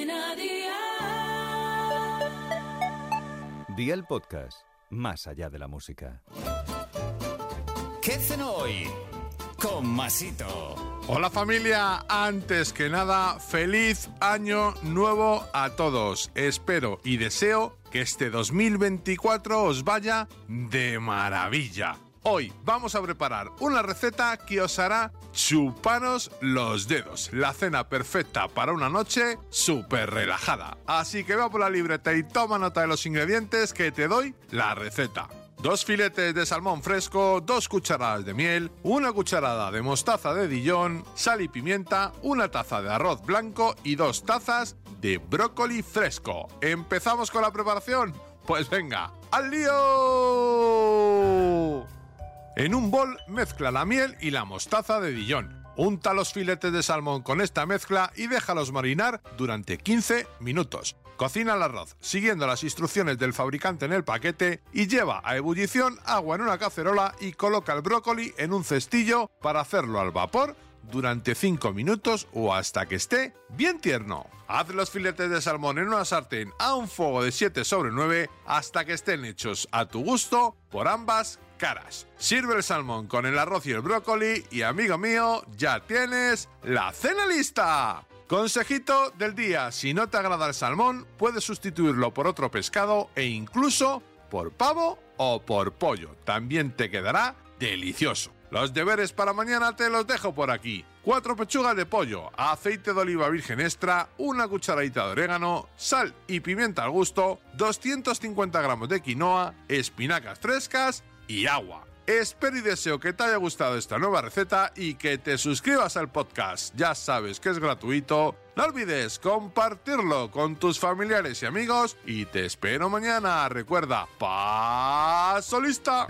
Cadena Dial. Día el podcast, más allá de la música. ¿Qué cenó hoy? Con Masito. Hola familia, antes que nada, feliz año nuevo a todos. Espero y deseo que este 2024 os vaya de maravilla. Hoy vamos a preparar una receta que os hará chuparos los dedos. La cena perfecta para una noche súper relajada. Así que va por la libreta y toma nota de los ingredientes que te doy la receta. Dos filetes de salmón fresco, dos cucharadas de miel, una cucharada de mostaza de Dijon, sal y pimienta, una taza de arroz blanco y dos tazas de brócoli fresco. ¿Empezamos con la preparación? Pues venga, ¡al lío! En un bol mezcla la miel y la mostaza de Dijon. Unta los filetes de salmón con esta mezcla y déjalos marinar durante 15 minutos. Cocina el arroz siguiendo las instrucciones del fabricante en el paquete y lleva a ebullición agua en una cacerola y coloca el brócoli en un cestillo para hacerlo al vapor durante 5 minutos o hasta que esté bien tierno. Haz los filetes de salmón en una sartén a un fuego de 7 sobre 9 hasta que estén hechos a tu gusto por ambas caras. Sirve el salmón con el arroz y el brócoli y amigo mío, ya tienes la cena lista. Consejito del día, si no te agrada el salmón, puedes sustituirlo por otro pescado e incluso por pavo o por pollo. También te quedará delicioso. Los deberes para mañana te los dejo por aquí. Cuatro pechugas de pollo, aceite de oliva virgen extra, una cucharadita de orégano, sal y pimienta al gusto, 250 gramos de quinoa, espinacas frescas y agua. Espero y deseo que te haya gustado esta nueva receta y que te suscribas al podcast. Ya sabes que es gratuito. No olvides compartirlo con tus familiares y amigos y te espero mañana. Recuerda, paso lista.